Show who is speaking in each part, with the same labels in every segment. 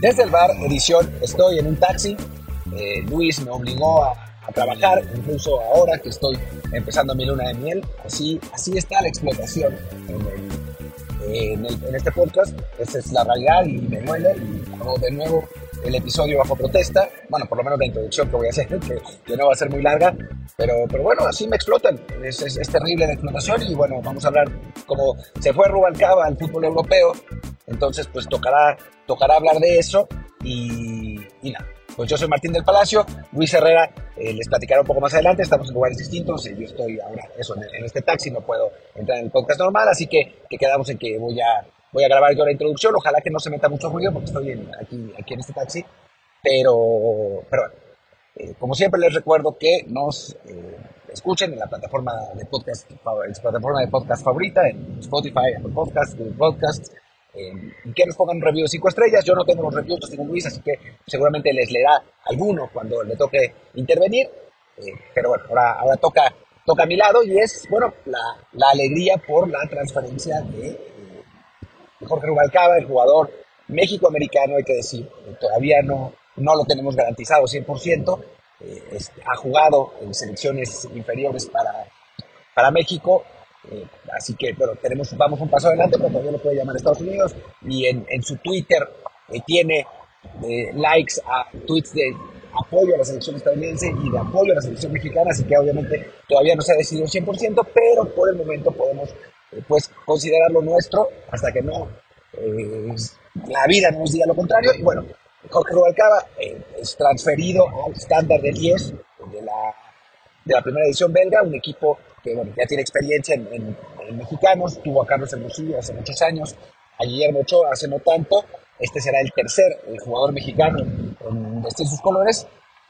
Speaker 1: Desde el bar, edición, estoy en un taxi. Eh, Luis me obligó a, trabajar, incluso ahora que estoy empezando mi luna de miel. Así, así está la explotación en, este podcast. Esa es la realidad y me duele. Y hago de nuevo el episodio bajo protesta. Bueno, por lo menos la introducción que voy a hacer, que, no va a ser muy larga. Pero, pero bueno, así me explotan. Es, es, terrible la explotación. Y bueno, vamos a hablar como se fue Rubalcaba al fútbol europeo. Entonces, pues tocará, tocará hablar de eso. Y, y nada. Pues yo soy Martín del Palacio, Luis Herrera, eh, les platicaré un poco más adelante, estamos en lugares distintos, yo estoy ahora eso, en, este taxi, no puedo entrar en el podcast normal, así que, quedamos en que voy a, voy a grabar yo la introducción, ojalá que no se meta mucho ruido porque estoy aquí, aquí en este taxi, pero, pero bueno, eh, como siempre les recuerdo que nos eh, escuchen en la plataforma de podcast, en su plataforma de podcast favorita, en Spotify, Apple Podcasts, Google Podcasts, eh, que nos pongan un review de 5 estrellas. Yo no tengo los reviews, los tengo Luis, así que seguramente les leerá alguno cuando le toque intervenir. Eh, pero bueno, ahora, toca, toca a mi lado y es, bueno, la, la alegría por la transferencia de, Jorge Rubalcaba, el jugador México-americano, hay que decir. todavía no, no lo tenemos garantizado 100%. ha jugado en selecciones inferiores para, para México eh, así que, bueno, tenemos, vamos un paso adelante, pero todavía lo puede llamar Estados Unidos. Y en, en su Twitter eh, tiene eh, likes a tweets de apoyo a la selección estadounidense y de apoyo a la selección mexicana, así que obviamente todavía no se ha decidido 100%, pero por el momento podemos pues considerarlo nuestro hasta que no la vida no nos diga lo contrario. Y bueno, Jorge Rubalcaba es transferido al estándar de 10 de la, de la primera edición belga, un equipo que bueno, ya tiene experiencia en, mexicanos, tuvo a Carlos Hermosillo hace muchos años, a Guillermo Ochoa hace no tanto, este será el tercer jugador mexicano en vestir sus colores,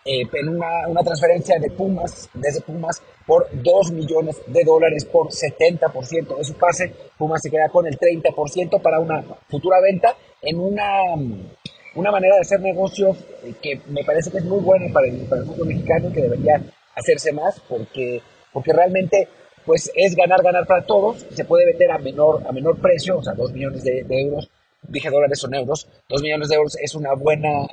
Speaker 1: eh, en una, transferencia de Pumas, desde Pumas, por 2 millones de dólares por 70% de su pase. Pumas se queda con el 30% para una futura venta en una, una manera de hacer negocio que me parece que es muy buena para el, para el fútbol mexicano y que debería hacerse más porque porque realmente pues es ganar, ganar para todos, se puede vender a menor, a menor precio, o sea, 2 millones de, euros, dije dólares son euros, 2 millones de euros es una buena,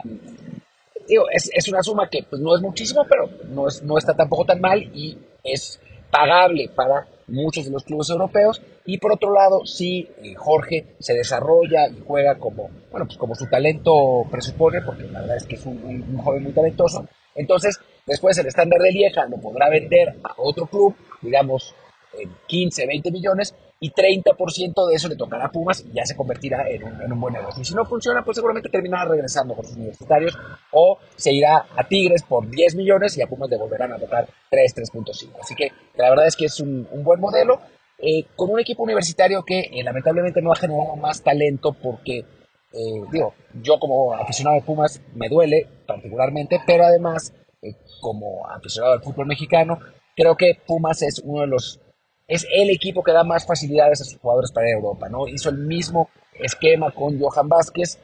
Speaker 1: digo, es, es una suma que pues, no es muchísimo, pero no, es, no está tampoco tan mal y es pagable para muchos de los clubes europeos. Y por otro lado, si eh, Jorge se desarrolla y juega como, bueno, pues como su talento presupone, porque la verdad es que es un joven muy talentoso, entonces Después el estándar de Lieja lo podrá vender a otro club, digamos, en 15, 20 millones, y 30% de eso le tocará a Pumas y ya se convertirá en un, buen negocio. Y si no funciona, pues seguramente terminará regresando con sus universitarios o se irá a Tigres por 10 millones y a Pumas le volverán a tocar 3, 3.5. Así que la verdad es que es un, buen modelo. Eh, con un equipo universitario que eh, lamentablemente no ha generado más talento porque, eh, digo, yo como aficionado de Pumas me duele particularmente, pero además como aficionado al fútbol mexicano, creo que Pumas es uno de los es el equipo que da más facilidades a sus jugadores para Europa, ¿no? Hizo el mismo esquema con Johan Vázquez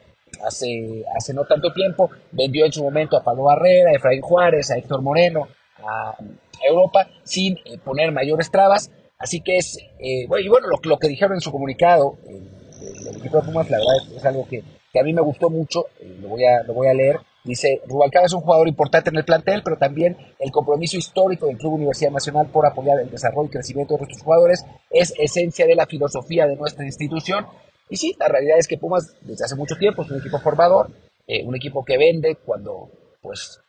Speaker 1: hace, hace no tanto tiempo, vendió en su momento a Pablo Barrera, a Efraín Juárez, a Héctor Moreno, a, Europa, sin eh, poner mayores trabas, así que es, eh, bueno, y bueno, lo, lo, que dijeron en su comunicado, el equipo de Pumas, la verdad es, algo que, que, a mí me gustó mucho, eh, lo, voy a, lo voy a leer, Dice, Rubalcaba es un jugador importante en el plantel, pero también el compromiso histórico del Club Universidad Nacional por apoyar el desarrollo y crecimiento de nuestros jugadores es esencia de la filosofía de nuestra institución. Y sí, la realidad es que Pumas desde hace mucho tiempo es un equipo formador, eh, un equipo que vende cuando pues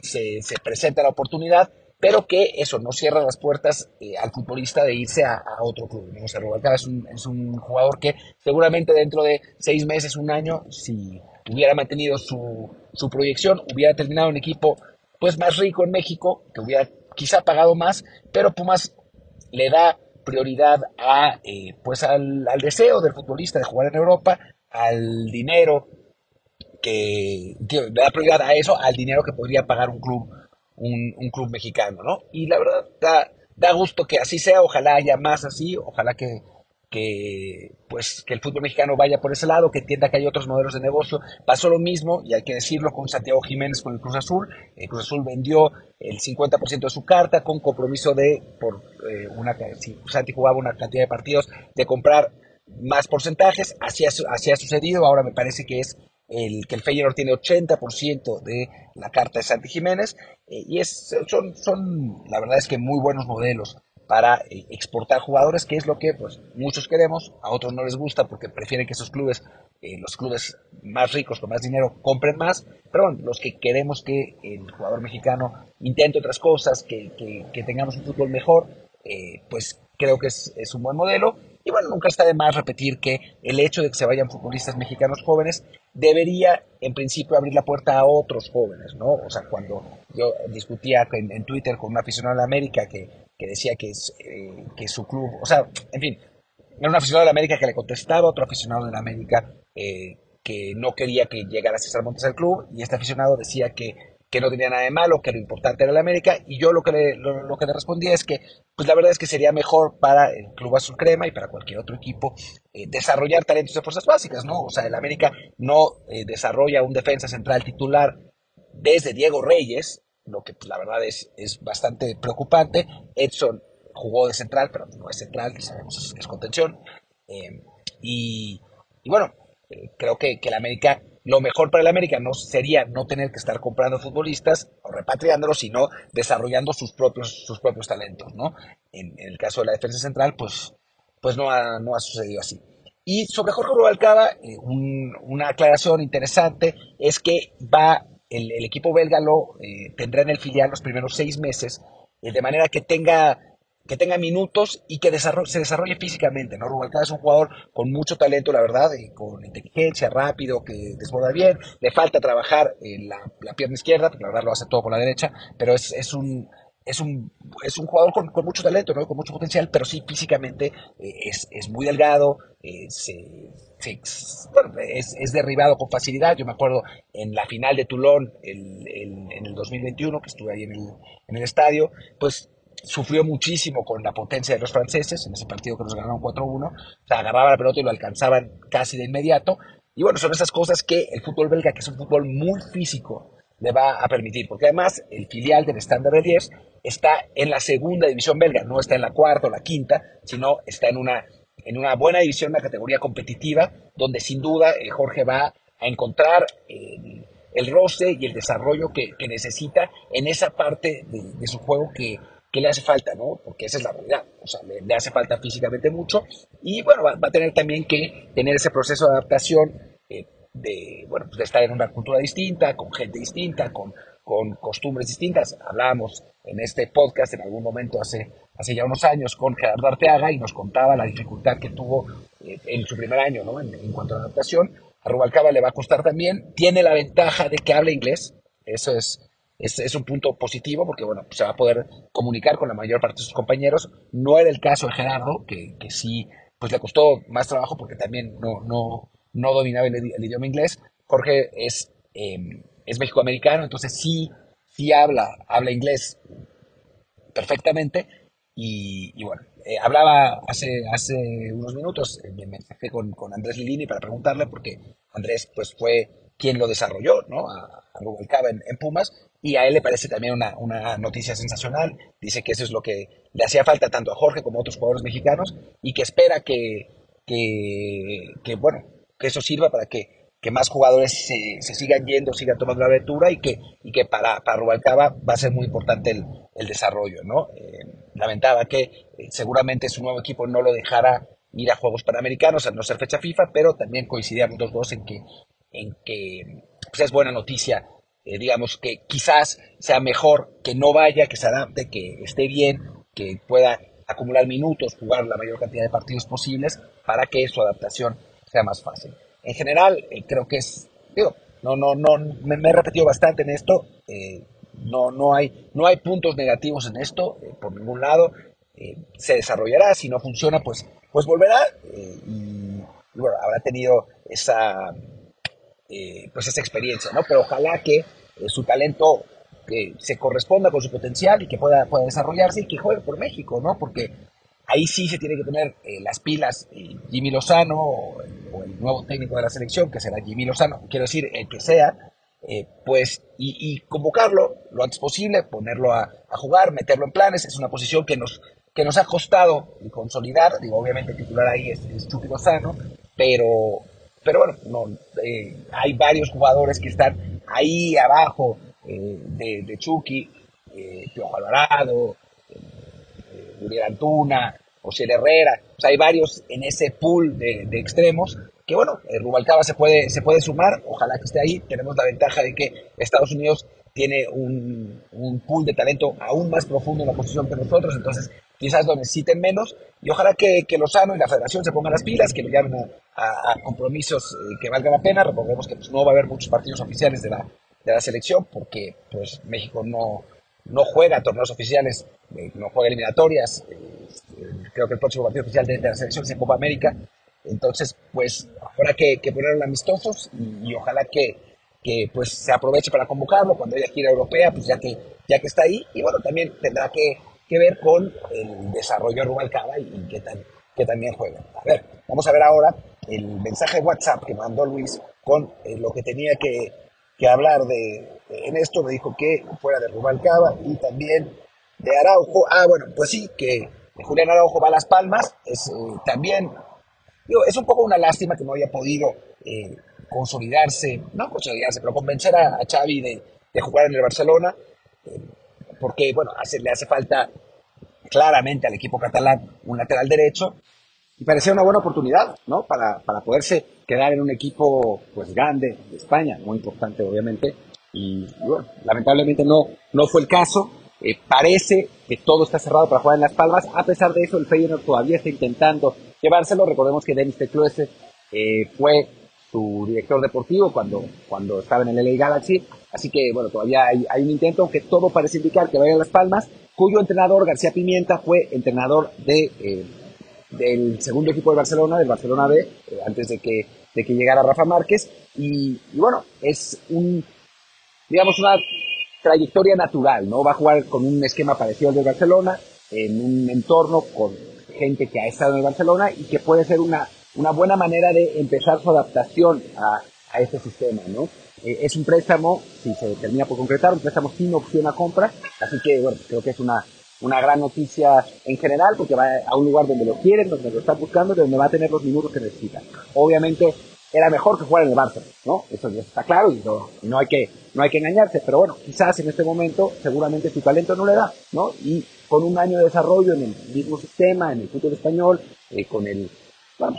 Speaker 1: se, se, presenta la oportunidad, pero que eso no cierra las puertas eh, al futbolista de irse a, otro club. O sea, Rubalcaba es un, es un jugador que seguramente dentro de seis meses, un año, si hubiera mantenido su, su proyección, hubiera terminado un equipo pues más rico en México, que hubiera quizá pagado más, pero Pumas le da prioridad a, eh, pues al, al, deseo del futbolista de jugar en Europa, al dinero que, le da prioridad a eso, al dinero que podría pagar un club, un, un club mexicano, ¿no? Y la verdad da, da gusto que así sea, ojalá haya más así, ojalá que que pues que el fútbol mexicano vaya por ese lado, que entienda que hay otros modelos de negocio. Pasó lo mismo, y hay que decirlo, con Santiago Jiménez con el Cruz Azul. El Cruz Azul vendió el 50% de su carta con compromiso de, por eh, una, si Santi jugaba una cantidad de partidos, de comprar más porcentajes. Así ha, así ha sucedido. Ahora me parece que es el, que el Feyenoord tiene 80% de la carta de Santi Jiménez eh, y es, son, son, la verdad es que muy buenos modelos para eh, exportar jugadores, que es lo que pues, muchos queremos, a otros no les gusta porque prefieren que esos clubes, eh, los clubes más ricos con más dinero, compren más, pero los que queremos que el jugador mexicano intente otras cosas, que, que, tengamos un fútbol mejor, pues creo que es un buen modelo y bueno, nunca está de más repetir que el hecho de que se vayan futbolistas mexicanos jóvenes debería, en principio, abrir la puerta a otros jóvenes, ¿no? O sea, cuando yo discutía en, Twitter con un aficionado de América que, que decía que, eh, que su club, o sea, en fin, era un aficionado de América que le contestaba otro aficionado de América eh, que no quería que llegara César Montes al club, y este aficionado decía que que no tenía nada de malo, que lo importante era la América, y yo lo que le, lo, que le respondía es que, pues la verdad es que sería mejor para el Club Azul Crema y para cualquier otro equipo eh, desarrollar talentos de fuerzas básicas, ¿no? O sea, el América no eh, desarrolla un defensa central titular desde Diego Reyes, lo que pues, la verdad es, es bastante preocupante. Edson jugó de central, pero no es central, sabemos es, contención. Eh, y, y, bueno, creo que, que el América lo mejor para el América no sería no tener que estar comprando futbolistas o repatriándolos, sino desarrollando sus propios, sus propios talentos, ¿no? En, el caso de la defensa central, pues, pues no, ha, no ha sucedido así. Y sobre Jorge Rubalcaba, eh, una aclaración interesante es que va, el, equipo belga lo eh, tendrá en el filial los primeros seis meses, eh, de manera que tenga que tenga minutos y que se desarrolle físicamente, ¿no? Rubalcaba es un jugador con mucho talento, la verdad, y con inteligencia, rápido, que desborda bien, le falta trabajar en la, pierna izquierda, porque la verdad lo hace todo con la derecha, pero es, es un es un, es un jugador con, mucho talento, ¿no? con mucho potencial, pero sí físicamente eh, es, es, muy delgado, eh, es, es, derribado con facilidad. Yo me acuerdo en la final de Toulon el, en el 2021, que estuve ahí en el, en el estadio, pues sufrió muchísimo con la potencia de los franceses en ese partido que nos ganaron 4-1. O sea, agarraba la pelota y lo alcanzaban casi de inmediato. Y bueno, son esas cosas que el fútbol belga, que es un fútbol muy físico, le va a permitir. Porque además el filial del Standard de 10 está en la segunda división belga, no está en la cuarta o la quinta, sino está en una, en una buena división, una categoría competitiva, donde sin duda eh, Jorge va a encontrar el, el roce y el desarrollo que, necesita en esa parte de su juego que que le hace falta, ¿no? Porque esa es la realidad, o sea, le, hace falta físicamente mucho y bueno, va, a tener también que tener ese proceso de adaptación eh, de, bueno, pues de estar en una cultura distinta, con gente distinta, con, con costumbres distintas. Hablábamos en este podcast en algún momento hace, hace ya unos años con Gerardo Arteaga y nos contaba la dificultad que tuvo eh, en su primer año, ¿no? En, en cuanto a la adaptación. A Rubalcaba le va a costar también. Tiene la ventaja de que habla inglés. Eso es, es, un punto positivo porque bueno, se va a poder comunicar con la mayor parte de sus compañeros. No era el caso de Gerardo, que, que sí, pues le costó más trabajo porque también no, no, no dominaba el, idioma inglés. Jorge es, eh, es mexicoamericano, entonces sí, sí habla, habla inglés perfectamente. Y, bueno, eh, hablaba hace, hace unos minutos, eh, me mensaje con, con Andrés Lilini para preguntarle, porque Andrés pues fue quien lo desarrolló, ¿no? A, a Rubalcaba en, en, Pumas, y a él le parece también una, una, noticia sensacional. Dice que eso es lo que le hacía falta tanto a Jorge como a otros jugadores mexicanos, y que espera que, que, que bueno, que eso sirva para que, que más jugadores se, sigan yendo, sigan tomando la aventura, y que, y que para, para Rubalcaba va a ser muy importante el, el desarrollo, ¿no? Eh, lamentaba que eh, seguramente su nuevo equipo no lo dejara ir a Juegos Panamericanos al no ser fecha FIFA, pero también coincidíamos los dos en que en que pues, es buena noticia, eh, digamos, que quizás sea mejor que no vaya, que se adapte, que esté bien, que pueda acumular minutos, jugar la mayor cantidad de partidos posibles para que su adaptación sea más fácil. En general, eh, creo que es, digo, no, no, no, me, he repetido bastante en esto, eh, no, no, hay, no hay puntos negativos en esto, por ningún lado, se desarrollará, si no funciona, pues, pues volverá, y, bueno, habrá tenido esa, eh, pues esa experiencia, ¿no? Pero ojalá que eh, su talento que se corresponda con su potencial y que pueda, pueda desarrollarse y que juegue por México, ¿no? Porque ahí sí se tiene que tener eh, las pilas Jimmy Lozano o, el nuevo técnico de la selección, que será Jimmy Lozano, quiero decir, el que sea, pues, y, convocarlo lo antes posible, ponerlo a, jugar, meterlo en planes, es una posición que nos, que nos ha costado consolidar, digo, obviamente titular ahí es, es Chucky Lozano, pero pero bueno, no, eh, hay varios jugadores que están ahí abajo eh, de, de, Chucky, eh, Piojo Alvarado, Uriel Antuna, José Herrera, o sea, hay varios en ese pool de, de extremos que bueno, Rubalcaba se puede, se puede sumar, ojalá que esté ahí, tenemos la ventaja de que Estados Unidos tiene un, un, pool de talento aún más profundo en la posición que nosotros, entonces quizás lo necesiten menos y ojalá que, que Lozano y la federación se pongan las pilas, que lo llamen a, compromisos eh, que valgan la pena, recordemos que pues, no va a haber muchos partidos oficiales de la, de la selección porque pues México no, no juega torneos oficiales, eh, no juega eliminatorias, eh, creo que el próximo partido oficial de, de la selección es en Copa América, entonces, pues habrá que, que ponerlo amistosos y, ojalá que, que, pues se aproveche para convocarlo cuando haya gira europea, pues ya que, ya que está ahí. Y bueno, también tendrá que, que ver con el desarrollo de Rubalcaba y, qué, tan, qué también juega. A ver, vamos a ver ahora el mensaje de WhatsApp que mandó Luis con eh, lo que tenía que, que hablar de, en esto. Me dijo que fuera de Rubalcaba y también de Araujo. Ah, bueno, pues sí, que Julián Araujo va a Las Palmas. Es eh, también es un poco una lástima que no haya podido eh, consolidarse, no consolidarse, pero convencer a, Xavi de, de, jugar en el Barcelona, porque, bueno, le hace falta claramente al equipo catalán un lateral derecho, y parecía una buena oportunidad, ¿no? Para, para poderse quedar en un equipo, pues, grande de España, muy importante, obviamente, y, bueno, lamentablemente no, no fue el caso, eh, parece que todo está cerrado para jugar en Las Palmas. A pesar de eso, el Feyenoord todavía está intentando llevárselo. Recordemos que Denis Tecluese eh, fue su director deportivo cuando, cuando estaba en el LA Galaxy. Así que, bueno, todavía hay, un intento, aunque todo parece indicar que vaya a Las Palmas, cuyo entrenador, García Pimienta, fue entrenador de, eh, del segundo equipo de Barcelona, del Barcelona B, eh, antes de que, de que llegara Rafa Márquez. Y, y bueno, es un, digamos, una trayectoria natural, ¿no? Va a jugar con un esquema parecido al de Barcelona, en un entorno con gente que ha estado en el Barcelona y que puede ser una, una buena manera de empezar su adaptación a, a este sistema, ¿no? Eh, es un préstamo, si se termina por concretar, un préstamo sin opción a compra, así que, bueno, creo que es una, una gran noticia en general porque va a un lugar donde lo quieren, donde lo están buscando, donde va a tener los minutos que necesita. Obviamente era mejor que jugar en el Barça, ¿no? Eso ya está claro y no, no, hay que, no hay que engañarse, pero bueno, quizás en este momento seguramente su talento no le da, ¿no? Y con un año de desarrollo en el mismo sistema, en el fútbol español, eh, con el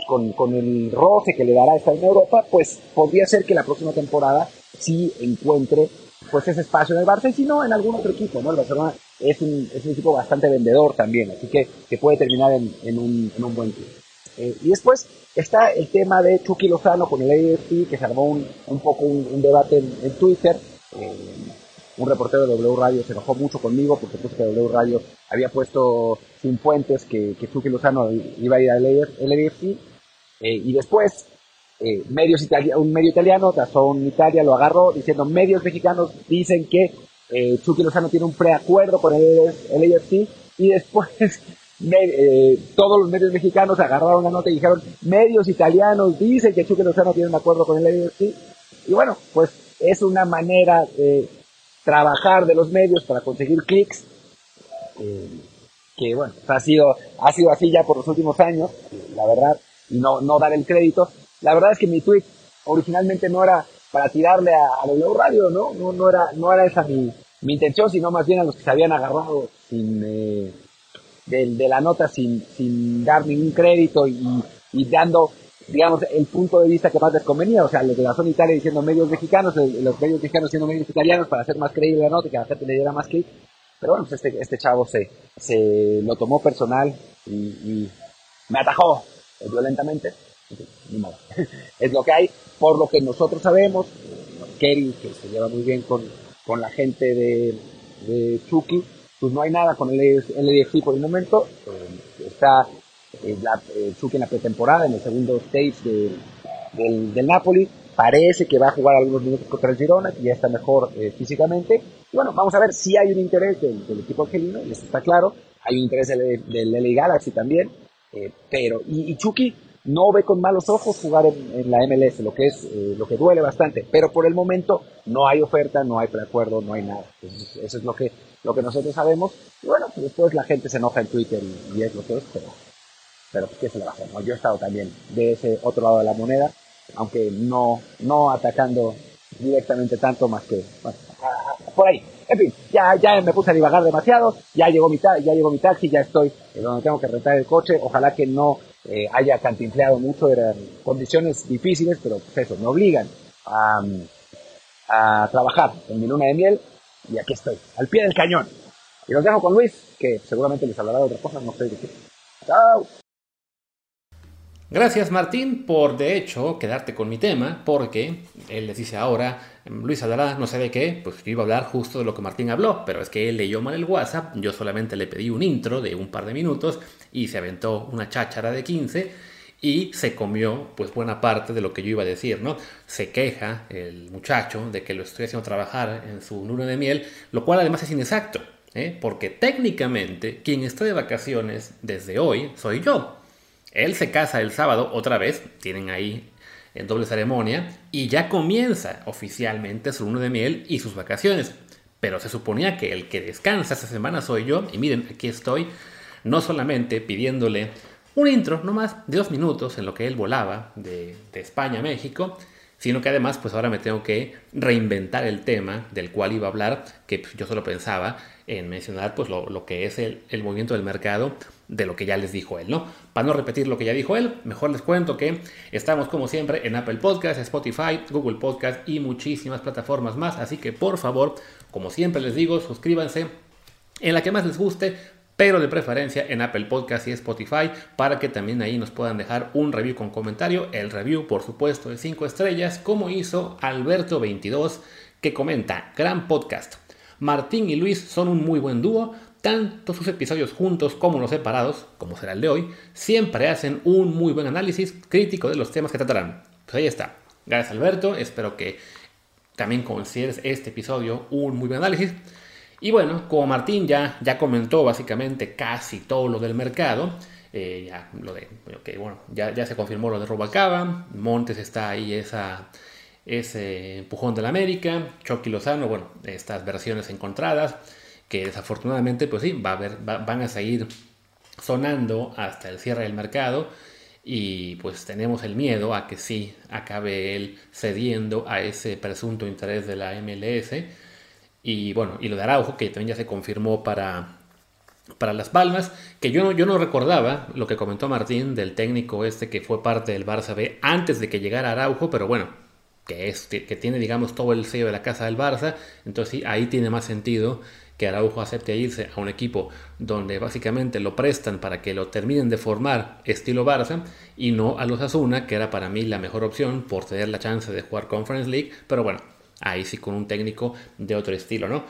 Speaker 1: con, con, el roce que le dará estar en Europa, pues podría ser que la próxima temporada sí encuentre pues ese espacio en el Barça y si no en algún otro equipo, ¿no? El Barcelona es un, es un equipo bastante vendedor también, así que, que puede terminar en, en, un, en un buen club. Eh, y después está el tema de Chucky Lozano con el AFC, que se armó un, un poco un, debate en, en Twitter. Eh, un reportero de W Radio se enojó mucho conmigo porque puse que W Radio había puesto sin puentes que, Chucky Lozano iba a ir al AFC. Eh, y después, eh, medios un medio italiano, Tazón Italia, lo agarró diciendo medios mexicanos dicen que eh, Chucky Lozano tiene un preacuerdo con el, AFC y después eh, todos los medios mexicanos agarraron la nota y dijeron, medios italianos dicen que Chucky Lozano tiene un acuerdo con el AFC. Y bueno, pues es una manera de trabajar de los medios para conseguir clics, eh, que bueno, ha sido, ha sido así ya por los últimos años, la verdad, y no, no dar el crédito. La verdad es que mi tweet originalmente no era para tirarle a, a W Radio, ¿no? No, no, era, no era esa mi, mi intención, sino más bien a los que se habían agarrado sin, eh, de, de, la nota sin, sin dar ningún crédito y, y, dando, digamos, el punto de vista que más les convenía. O sea, los de la zona Italia diciendo medios mexicanos, los medios mexicanos siendo medios italianos para hacer más creíble la nota y que la gente le diera más clic. Pero bueno, pues este, este chavo se, se lo tomó personal y, y me atajó violentamente. Ni modo. es lo que hay, por lo que nosotros sabemos. Kerry, que se lleva muy bien con, con la gente de, de Chucky, pues no hay nada con el LDFC por el momento. Eh, está eh, la, eh, Chucky en la pretemporada, en el segundo stage de, del, del, Napoli. Parece que va a jugar algunos minutos contra el Girona, que ya está mejor eh, físicamente. Y bueno, vamos a ver si hay un interés del, del equipo argelino, y eso está claro. Hay un interés del, del LA Galaxy también. pero, y, y Chucky no ve con malos ojos jugar en, en la MLS, lo que es eh, lo que duele bastante, pero por el momento no hay oferta, no hay preacuerdo, no hay nada. Entonces, eso es lo que, lo que nosotros sabemos. Y bueno, pues después la gente se enoja en Twitter y, y es lo que es, pero, pero ¿qué se le va a hacer? Yo he estado también de ese otro lado de la moneda aunque no, no atacando directamente tanto más que por ahí. En fin, ya, ya me puse a divagar demasiado, ya llegó mi, ya llegó mi taxi, ya estoy donde tengo que rentar el coche, ojalá que no eh, haya cantinfleado mucho, eran condiciones difíciles, pero pues eso, me obligan a, a trabajar en mi luna de miel y aquí estoy, al pie del cañón. Y los dejo con Luis, que seguramente les hablará de otra cosa, no sé de qué. Chao.
Speaker 2: Gracias Martín por de hecho quedarte con mi tema, porque él les dice ahora, Luis hablará no sé de qué, pues yo iba a hablar justo de lo que Martín habló, pero es que él leyó mal el WhatsApp, yo solamente le pedí un intro de un par de minutos y se aventó una cháchara de 15 y se comió pues buena parte de lo que yo iba a decir, ¿no? Se queja el muchacho de que lo estoy haciendo trabajar en su luna de miel, lo cual además es inexacto, ¿eh? porque técnicamente quien está de vacaciones desde hoy soy yo. Él se casa el sábado otra vez, tienen ahí en doble ceremonia, y ya comienza oficialmente su luna de miel y sus vacaciones. Pero se suponía que el que descansa esta semana soy yo, y miren, aquí estoy, no solamente pidiéndole un intro, no más de dos minutos en lo que él volaba de, España a México, sino que además pues ahora me tengo que reinventar el tema del cual iba a hablar, que pues, yo solo pensaba en mencionar pues lo, que es el, el, movimiento del mercado de lo que ya les dijo él, ¿no? Para no repetir lo que ya dijo él, mejor les cuento que estamos como siempre en Apple Podcast, Spotify, Google Podcast y muchísimas plataformas más, así que por favor, como siempre les digo, suscríbanse en la que más les guste, pero de preferencia en Apple Podcast y Spotify para que también ahí nos puedan dejar un review con comentario, el review por supuesto de 5 estrellas, como hizo Alberto22 que comenta, gran podcast. Martín y Luis son un muy buen dúo, tanto sus episodios juntos como los separados, como será el de hoy, siempre hacen un muy buen análisis crítico de los temas que tratarán. Pues ahí está. Gracias Alberto, espero que también consideres este episodio un muy buen análisis. Y bueno, como Martín ya, ya comentó básicamente casi todo lo del mercado, eh, ya, lo de, bueno, ya, ya se confirmó lo de Robacaba, Montes está ahí esa, ese empujón de la América, Chucky Lozano, bueno, estas versiones encontradas que desafortunadamente, pues sí, va a haber, van a seguir sonando hasta el cierre del mercado y pues tenemos el miedo a que sí acabe él cediendo a ese presunto interés de la MLS y bueno, y lo de Araujo que también ya se confirmó para, para Las Palmas, que yo no, yo no recordaba lo que comentó Martín del técnico este que fue parte del Barça B antes de que llegara Araujo, pero bueno, que, es, que tiene digamos todo el sello de la casa del Barça, entonces sí, ahí tiene más sentido que Araujo acepte irse a un equipo donde básicamente lo prestan para que lo terminen de formar estilo Barça y no a los Asuna, que era para mí la mejor opción por tener la chance de jugar Conference League, pero bueno, ahí sí con un técnico de otro estilo, ¿no?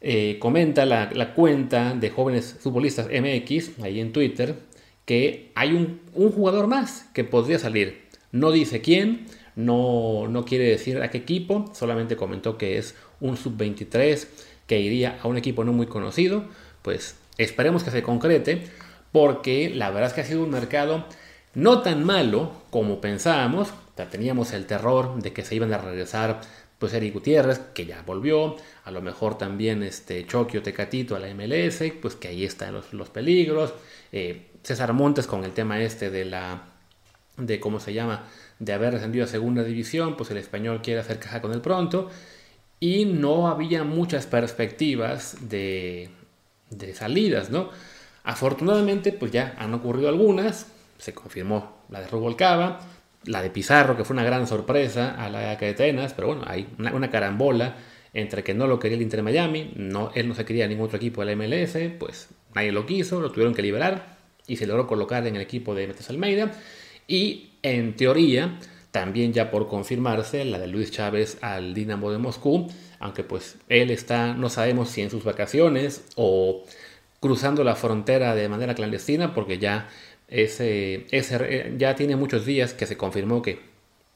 Speaker 2: Eh, comenta la, cuenta de jóvenes futbolistas MX ahí en Twitter que hay un, un jugador más que podría salir. No dice quién, no, no quiere decir a qué equipo, solamente comentó que es un sub-23 que iría a un equipo no muy conocido, pues esperemos que se concrete, porque la verdad es que ha sido un mercado no tan malo como pensábamos. teníamos el terror de que se iban a regresar pues Eric Gutiérrez, que ya volvió, a lo mejor también este Chokio Tecatito a la MLS, pues que ahí están los, peligros. Eh, César Montes con el tema este de la, de cómo se llama, de haber descendido a segunda división, pues el español quiere hacer caja con el pronto y no había muchas perspectivas de, salidas, ¿no? Afortunadamente, pues ya han ocurrido algunas, se confirmó la de Rubalcaba, la de Pizarro, que fue una gran sorpresa a la de Atenas, pero bueno, hay una, carambola entre que no lo quería el Inter Miami, no, él no se quería ningún otro equipo de la MLS, pues nadie lo quiso, lo tuvieron que liberar y se logró colocar en el equipo de Metes Almeida. Y en teoría, también ya por confirmarse la de Luis Chávez al Dinamo de Moscú, aunque pues él está, no sabemos si en sus vacaciones o cruzando la frontera de manera clandestina, porque ya, ese, ese, ya tiene muchos días que se confirmó que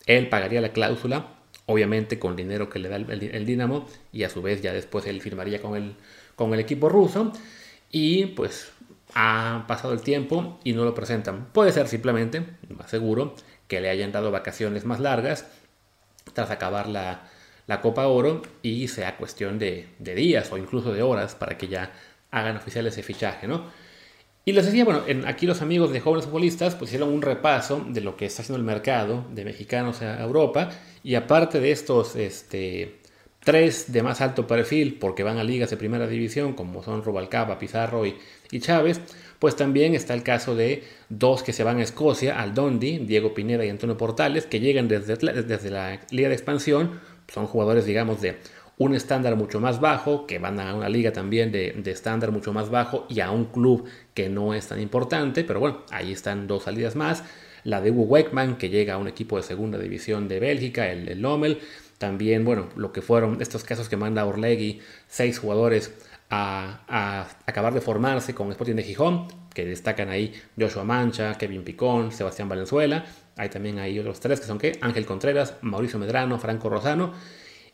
Speaker 2: él pagaría la cláusula, obviamente con dinero que le da el, Dinamo, y a su vez ya después él firmaría con el, con el equipo ruso, y pues ha pasado el tiempo y no lo presentan. Puede ser simplemente, más seguro, que le hayan dado vacaciones más largas tras acabar la, Copa Oro y sea cuestión de, días o incluso de horas para que ya hagan oficial ese fichaje, ¿no? Y les decía, bueno, aquí los amigos de jóvenes futbolistas pues hicieron un repaso de lo que está haciendo el mercado de mexicanos a Europa y aparte de estos este, tres de más alto perfil porque van a ligas de primera división como son Rubalcaba, Pizarro y, y Chávez, pues también está el caso de dos que se van a Escocia, al Dondi, Diego Pineda y Antonio Portales, que llegan desde, desde la Liga de Expansión, son jugadores digamos de un estándar mucho más bajo, que van a una liga también de, estándar mucho más bajo y a un club que no es tan importante, pero bueno, ahí están dos salidas más. La de Hugo Weckman, que llega a un equipo de segunda división de Bélgica, el, el Lommel. También, bueno, lo que fueron estos casos que manda Orlegui, seis jugadores a, acabar de formarse con Sporting de Gijón, que destacan ahí Joshua Mancha, Kevin Picón, Sebastián Valenzuela. Hay también ahí otros tres que son que Ángel Contreras, Mauricio Medrano, Franco Rosano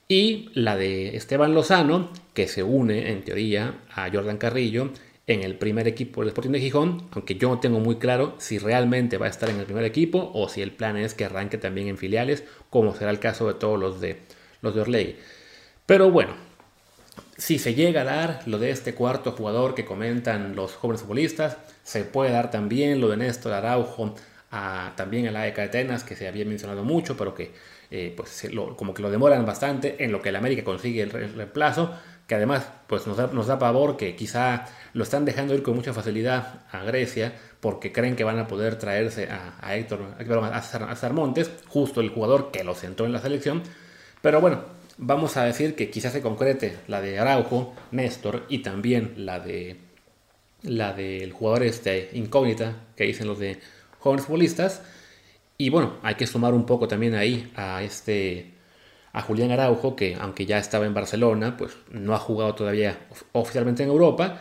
Speaker 2: y la de Esteban Lozano, que se une en teoría a Jordan Carrillo en el primer equipo del Sporting de Gijón, aunque yo no tengo muy claro si realmente va a estar en el primer equipo o si el plan es que arranque también en filiales, como será el caso de todos los de los de Orley. Pero bueno, si se llega a dar lo de este cuarto jugador que comentan los jóvenes futbolistas, se puede dar también lo de Néstor Araujo a, también a la ECA de Atenas, que se había mencionado mucho, pero que eh, pues como que lo demoran bastante en lo que el América consigue el reemplazo, que además pues nos da, nos da pavor que quizá lo están dejando ir con mucha facilidad a Grecia porque creen que van a poder traerse a, Héctor, a, Sarmontes, justo el jugador que lo sentó en la selección. Pero bueno, vamos a decir que quizás se concrete la de Araujo, Néstor y también la de la del jugador este incógnita que dicen los de jóvenes futbolistas y bueno, hay que sumar un poco también ahí a este a Julián Araujo, que aunque ya estaba en Barcelona, pues no ha jugado todavía oficialmente en Europa.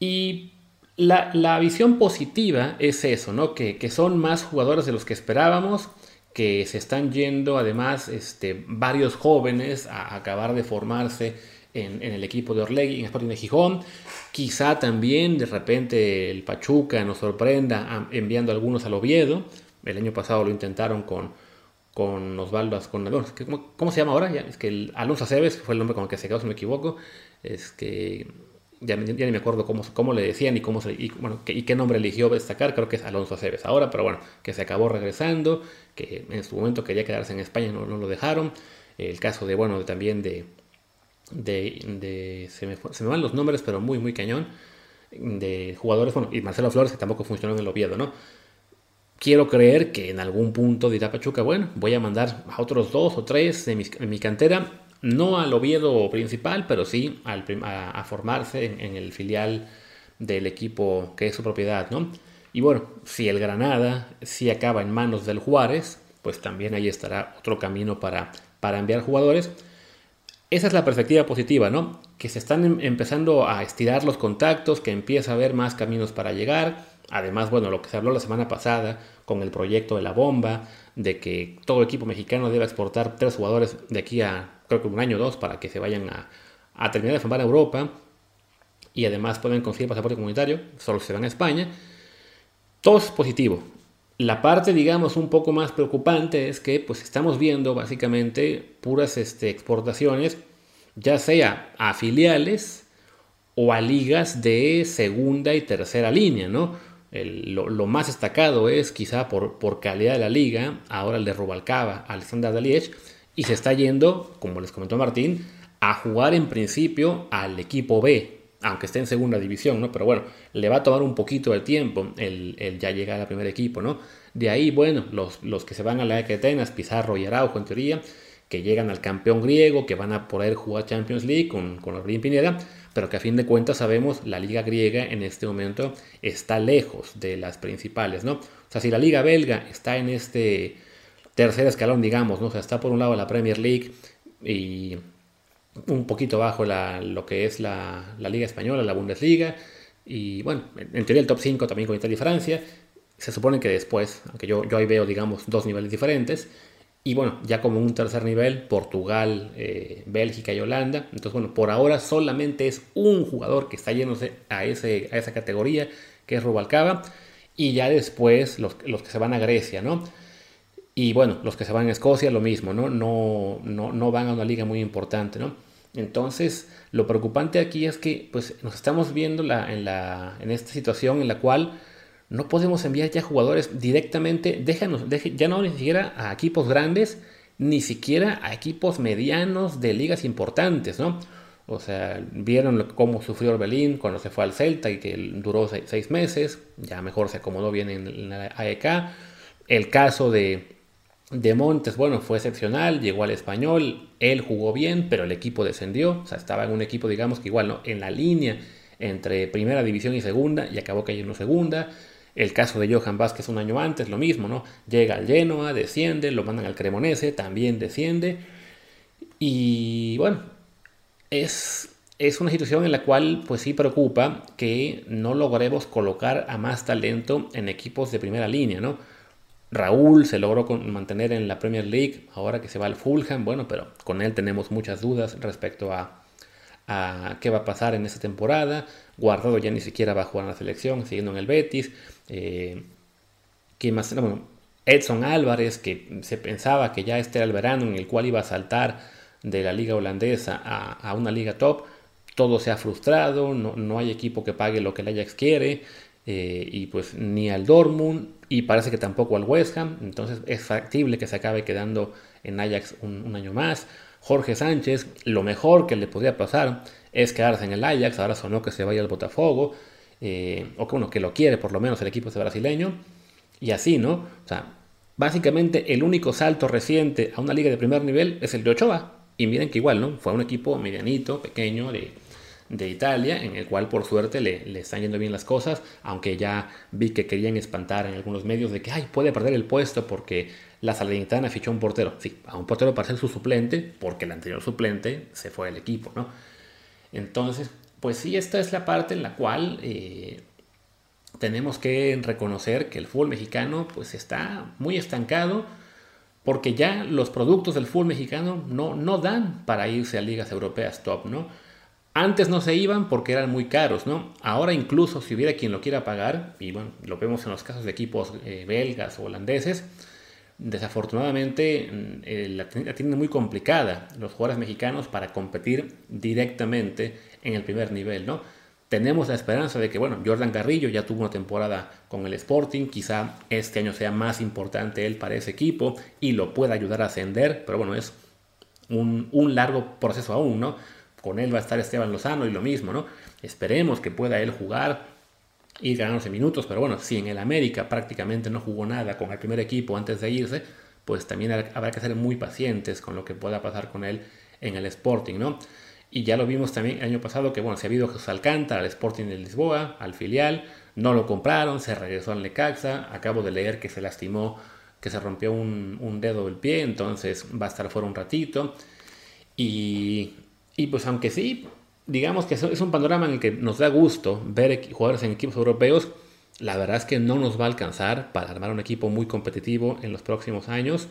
Speaker 2: Y la, visión positiva es eso, ¿no? Que, son más jugadores de los que esperábamos, que se están yendo además este, varios jóvenes a acabar de formarse en, el equipo de Orlegui, en Sporting de Gijón. Quizá también de repente el Pachuca nos sorprenda enviando algunos al Oviedo. El año pasado lo intentaron con, con Osvaldo con ¿cómo, ¿cómo, se llama ahora? Es que el Alonso Aceves, fue el nombre con el que se quedó, si no me equivoco. Es que ya, ni me acuerdo cómo, cómo le decían y, cómo y, bueno, y qué nombre eligió destacar, creo que es Alonso Aceves ahora, pero bueno, que se acabó regresando, que en su momento quería quedarse en España, no, no lo dejaron. El caso de, bueno, también de, de, se, me, se, me, van los nombres, pero muy, muy cañón, de jugadores, bueno, y Marcelo Flores, que tampoco funcionó en el Oviedo, ¿no? Quiero creer que en algún punto dirá Pachuca, bueno, voy a mandar a otros dos o tres de mi, cantera, no al Oviedo principal, pero sí a, formarse en, el filial del equipo que es su propiedad, ¿no? Y bueno, si el Granada si acaba en manos del Juárez, pues también ahí estará otro camino para, para enviar jugadores. Esa es la perspectiva positiva, ¿no? Que se están em, empezando a estirar los contactos, que empieza a haber más caminos para llegar. Además, bueno, lo que se habló la semana pasada con el proyecto de la bomba, de que todo equipo mexicano debe exportar tres jugadores de aquí a creo que un año o dos para que se vayan a, terminar de formar a Europa y además pueden conseguir pasaporte comunitario, solo se van a España. Todo es positivo. La parte, digamos, un poco más preocupante es que pues estamos viendo básicamente puras este, exportaciones, ya sea a filiales o a ligas de segunda y tercera línea, ¿no? Lo, más destacado es quizá por, calidad de la liga, ahora el de Rubalcaba, Alexander Daliech, y se está yendo, como les comentó Martín, a jugar en principio al equipo B, aunque esté en segunda división, ¿no? Pero bueno, le va a tomar un poquito de tiempo el, ya llegar al primer equipo, ¿no? De ahí, bueno, los, los que se van a la Atenas, Pizarro y Araujo en teoría, que llegan al campeón griego, que van a poder jugar Champions League con, con Orbín Pineda, pero que a fin de cuentas sabemos la liga griega en este momento está lejos de las principales, ¿no? O sea, si la liga belga está en este tercer escalón, digamos, ¿no? O está por un lado la Premier League y un poquito bajo lo que es la, liga española, la Bundesliga, y bueno, en teoría el top 5 también con Italia y Francia, se supone que después, aunque yo, yo ahí veo, digamos, dos niveles diferentes, y bueno, ya como un tercer nivel, Portugal, eh, Bélgica y Holanda. Entonces, bueno, por ahora solamente es un jugador que está yéndose a, ese, a esa categoría, que es Rubalcaba. Y ya después los, que se van a Grecia, ¿no? Y bueno, los que se van a Escocia, lo mismo, ¿no? No, no, no van a una liga muy importante, ¿no? Entonces, lo preocupante aquí es que pues, nos estamos viendo la, en, la, en esta situación en la cual no podemos enviar ya jugadores directamente, déjanos, ya no ni siquiera a equipos grandes, ni siquiera a equipos medianos de ligas importantes, ¿no? O sea, vieron cómo sufrió Orbelín cuando se fue al Celta y que duró seis, meses, ya mejor se acomodó bien en la AEK. El caso de, de Montes, bueno, fue excepcional, llegó al español, él jugó bien, pero el equipo descendió, o sea, estaba en un equipo, digamos que igual, ¿no? En la línea entre primera división y segunda, y acabó cayendo segunda. El caso de Johan Vázquez un año antes, lo mismo, ¿no? Llega al Genoa, desciende, lo mandan al Cremonese, también desciende. Y bueno, es, es una situación en la cual pues sí preocupa que no logremos colocar a más talento en equipos de primera línea, ¿no? Raúl se logró mantener en la Premier League, ahora que se va al Fulham, bueno, pero con él tenemos muchas dudas respecto a, qué va a pasar en esta temporada. Guardado ya ni siquiera va a jugar en la selección, siguiendo en el Betis. Eh, más? Edson Álvarez, que se pensaba que ya este era el verano en el cual iba a saltar de la liga holandesa a, una liga top. Todo se ha frustrado, no, no, hay equipo que pague lo que el Ajax quiere. Eh, y pues ni al Dortmund y parece que tampoco al West Ham, entonces es factible que se acabe quedando en Ajax un, año más. Jorge Sánchez, lo mejor que le podría pasar es quedarse en el Ajax, ahora sonó que se vaya al Botafogo, eh, o que bueno, que lo quiere por lo menos el equipo ese brasileño, y así, ¿no? O sea, básicamente el único salto reciente a una liga de primer nivel es el de Ochoa, y miren que igual, ¿no? Fue un equipo medianito, pequeño, de de Italia, en el cual por suerte le, le, están yendo bien las cosas, aunque ya vi que querían espantar en algunos medios de que ay, puede perder el puesto porque la Salernitana fichó a un portero. Sí, a un portero para ser su suplente, porque el anterior suplente se fue del equipo, ¿no? Entonces, pues sí, esta es la parte en la cual eh, tenemos que reconocer que el fútbol mexicano pues está muy estancado porque ya los productos del fútbol mexicano no, no dan para irse a ligas europeas top, ¿no? Antes no se iban porque eran muy caros, ¿no? Ahora incluso si hubiera quien lo quiera pagar, y bueno, lo vemos en los casos de equipos eh, belgas o holandeses, desafortunadamente mm, eh, la, tienen muy complicada los jugadores mexicanos para competir directamente en el primer nivel, ¿no? Tenemos la esperanza de que, bueno, Jordan Garrillo ya tuvo una temporada con el Sporting, quizá este año sea más importante él para ese equipo y lo pueda ayudar a ascender, pero bueno, es un, un largo proceso aún, ¿no? Con él va a estar Esteban Lozano y lo mismo, ¿no? Esperemos que pueda él jugar, y ganándose minutos, pero bueno, si en el América prácticamente no jugó nada con el primer equipo antes de irse, pues también habrá que ser muy pacientes con lo que pueda pasar con él en el Sporting, ¿no? Y ya lo vimos también el año pasado que, bueno, se ha habido Jesús Alcántara al Sporting de Lisboa, al filial, no lo compraron, se regresó al Necaxa, acabo de leer que se lastimó, que se rompió un, un dedo del pie, entonces va a estar fuera un ratito. Y y pues aunque sí, digamos que es un panorama en el que nos da gusto ver jugadores en equipos europeos, la verdad es que no nos va a alcanzar para armar un equipo muy competitivo en los próximos años,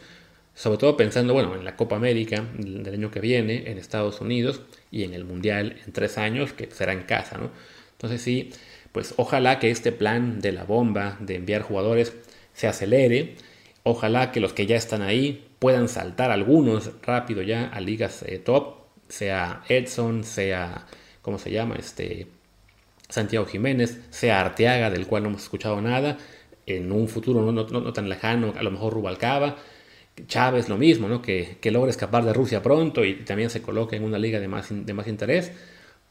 Speaker 2: sobre todo pensando, bueno, en la Copa América del año que viene, en Estados Unidos y en el Mundial en tres años, que será en casa, ¿no? Entonces sí, pues ojalá que este plan de la bomba, de enviar jugadores, se acelere, ojalá que los que ya están ahí puedan saltar algunos rápido ya a ligas eh, top sea Edson, sea, ¿cómo se llama? Este, Santiago Jiménez, sea Arteaga, del cual no hemos escuchado nada, en un futuro no, tan lejano, a lo mejor Rubalcaba, Chávez lo mismo, ¿no? que, que logre escapar de Rusia pronto y también se coloque en una liga de más, de más interés,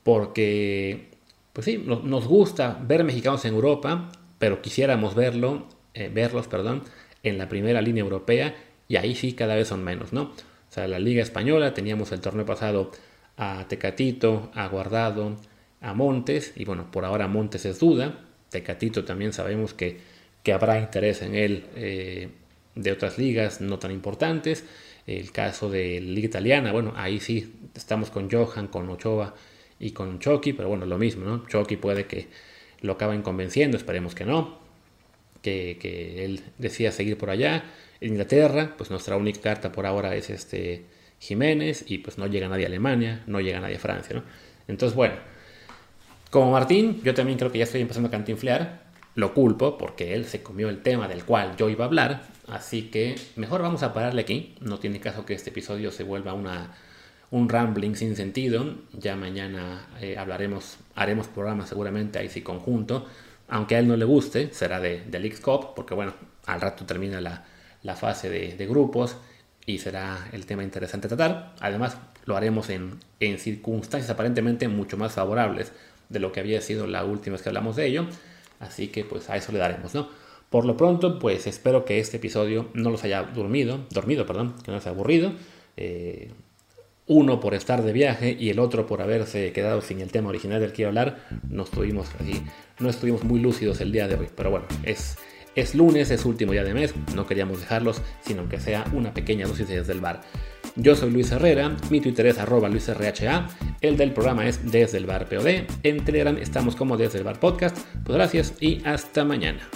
Speaker 2: porque, pues sí, nos gusta ver mexicanos en Europa, pero quisiéramos verlo, eh, verlos, perdón, en la primera línea europea y ahí sí cada vez son menos, ¿no? O sea, la Liga Española, teníamos el torneo pasado a Tecatito, a Guardado, a Montes, y bueno, por ahora Montes es duda. Tecatito también sabemos que, que habrá interés en él eh, de otras ligas no tan importantes. El caso de Liga Italiana, bueno, ahí sí estamos con Johan, con Ochoa y con Chucky, pero bueno, lo mismo, ¿no? Chucky puede que lo acaben convenciendo, esperemos que no, que, él decida seguir por allá. Inglaterra, pues nuestra única carta por ahora es este Jiménez y pues no llega nadie a Alemania, no llega nadie a Francia, ¿no? Entonces, bueno, como Martín, yo también creo que ya estoy empezando a cantinflear, lo culpo porque él se comió el tema del cual yo iba a hablar, así que mejor vamos a pararle aquí, no tiene caso que este episodio se vuelva una, un rambling sin sentido. Ya mañana eh, hablaremos, haremos programas seguramente ahí sí conjunto. Aunque a él no le guste, será de, del X-Cop, porque bueno, al rato termina la, la fase de, de, grupos y será el tema interesante tratar. Además, lo haremos en, en circunstancias aparentemente mucho más favorables de lo que había sido la última vez que hablamos de ello. Así que pues a eso le daremos, ¿no? Por lo pronto, pues espero que este episodio no los haya dormido, dormido, perdón, que no los haya aburrido. Eh, uno por estar de viaje y el otro por haberse quedado sin el tema original del que iba a hablar, no estuvimos así, no estuvimos muy lúcidos el día de hoy. Pero bueno, es, es lunes, es último día de mes, no queríamos dejarlos, sino que sea una pequeña dosis desde el bar. Yo soy Luis Herrera, mi Twitter es arroba luisrha, el del programa es desde el bar POD, en Telegram estamos como desde el bar podcast. Pues gracias y hasta mañana.